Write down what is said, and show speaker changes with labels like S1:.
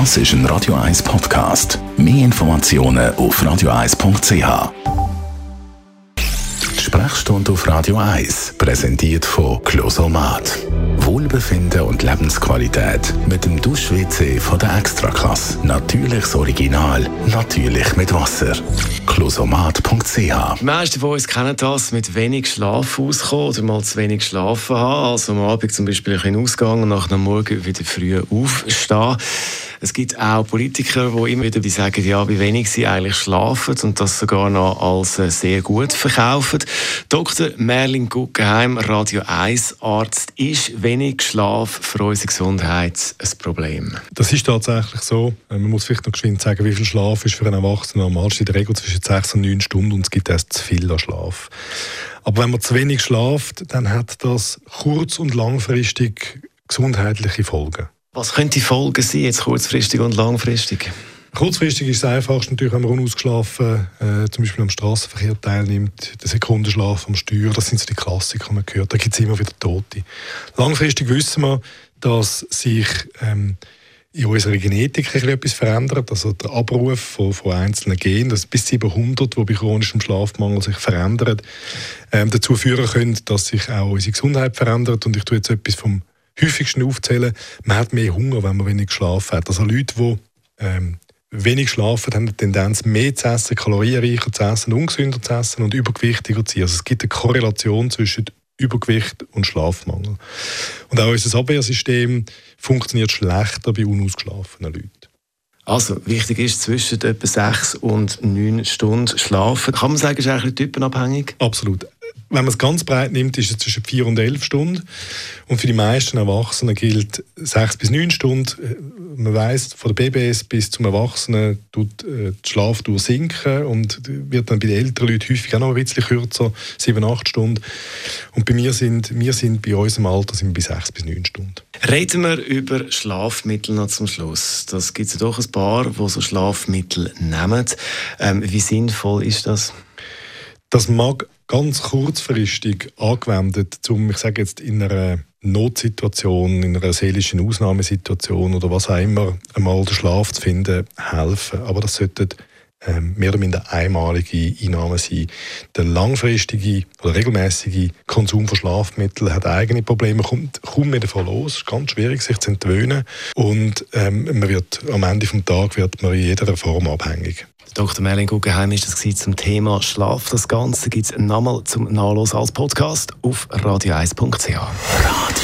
S1: Das ist ein Radio 1 Podcast. Mehr Informationen auf radio1.ch. Sprechstunde auf Radio 1, präsentiert von Closomat. Wohlbefinden und Lebensqualität mit dem Dusch-WC von der Extraklasse. Natürliches Original, natürlich mit Wasser. Closomat.ch
S2: Die meisten von uns kennen das, mit wenig Schlaf auskommen oder mal zu wenig schlafen haben. Also am Abend zum Beispiel ein bisschen ausgehen und nach dem Morgen wieder früh aufstehen. Es gibt auch Politiker, die immer wieder sagen, ja, wie wenig sie eigentlich schlafen und das sogar noch als äh, sehr gut verkaufen. Dr. Merlin Guggenheim, Radio 1 Arzt, ist wenig Schlaf für unsere Gesundheit ein Problem?
S3: Das ist tatsächlich so. Äh, man muss vielleicht noch geschwind sagen, wie viel Schlaf ist für einen Erwachsenen normal. in der Regel zwischen sechs und neun Stunden und es gibt erst zu viel an Schlaf. Aber wenn man zu wenig schlaft, dann hat das kurz- und langfristig gesundheitliche Folgen.
S2: Was könnte die Folgen sein, jetzt kurzfristig und langfristig?
S3: Kurzfristig ist es einfach natürlich, wenn man unausgeschlafen äh, zum Beispiel am Straßenverkehr teilnimmt, der Sekundenschlaf am Steuer, das sind so die Klassiker, die man hört. Da gibt es immer wieder Tote. Langfristig wissen wir, dass sich ähm, in unserer Genetik etwas verändert, also der Abruf von, von einzelnen Genen, das bis 700, die bei chronischem Schlafmangel sich verändern, ähm, dazu führen können, dass sich auch unsere Gesundheit verändert. Und ich tue jetzt etwas vom häufigsten aufzählen, man hat mehr Hunger, wenn man wenig geschlafen hat. Also Leute, die ähm, wenig schlafen, haben eine Tendenz, mehr zu essen, kalorienreicher zu essen, ungesünder zu essen und übergewichtiger zu sein. Also es gibt eine Korrelation zwischen Übergewicht und Schlafmangel. Und auch unser Abwehrsystem funktioniert schlechter bei unausgeschlafenen Leuten.
S2: Also, wichtig ist zwischen etwa sechs und neun Stunden schlafen. Kann man sagen, ist eigentlich typenabhängig?
S3: Absolut wenn man es ganz breit nimmt, ist es zwischen vier und elf Stunden. Und für die meisten Erwachsenen gilt sechs bis neun Stunden. Man weiß von der BBS bis zum Erwachsenen tut äh, die Schlafdauer sinken und wird dann bei den älteren Leuten häufig auch noch ein bisschen kürzer, sieben, acht Stunden. Und bei mir sind, wir sind bei unserem Alter sind wir bei sechs bis neun Stunden.
S2: Reden wir über Schlafmittel noch zum Schluss. Das gibt es ja doch ein paar, die so Schlafmittel nehmen. Ähm, wie sinnvoll ist das?
S3: Das mag ganz kurzfristig angewendet, um, ich sage jetzt, in einer Notsituation, in einer seelischen Ausnahmesituation oder was auch immer, einmal den Schlaf zu finden, helfen. Aber das sollte ähm, mehr oder minder einmalige Einnahmen sein. Der langfristige oder regelmäßige Konsum von Schlafmitteln hat eigene Probleme, kommt kaum mehr davon los. Es ist ganz schwierig, sich zu entwöhnen. Und ähm, man wird, am Ende des Tages wird man in jeder Form abhängig.
S2: Dr. Merlin Guggenheim ist das zum Thema Schlaf. Das Ganze gibt es nochmal zum Nachlesen als Podcast auf radio1.ch.
S1: Radio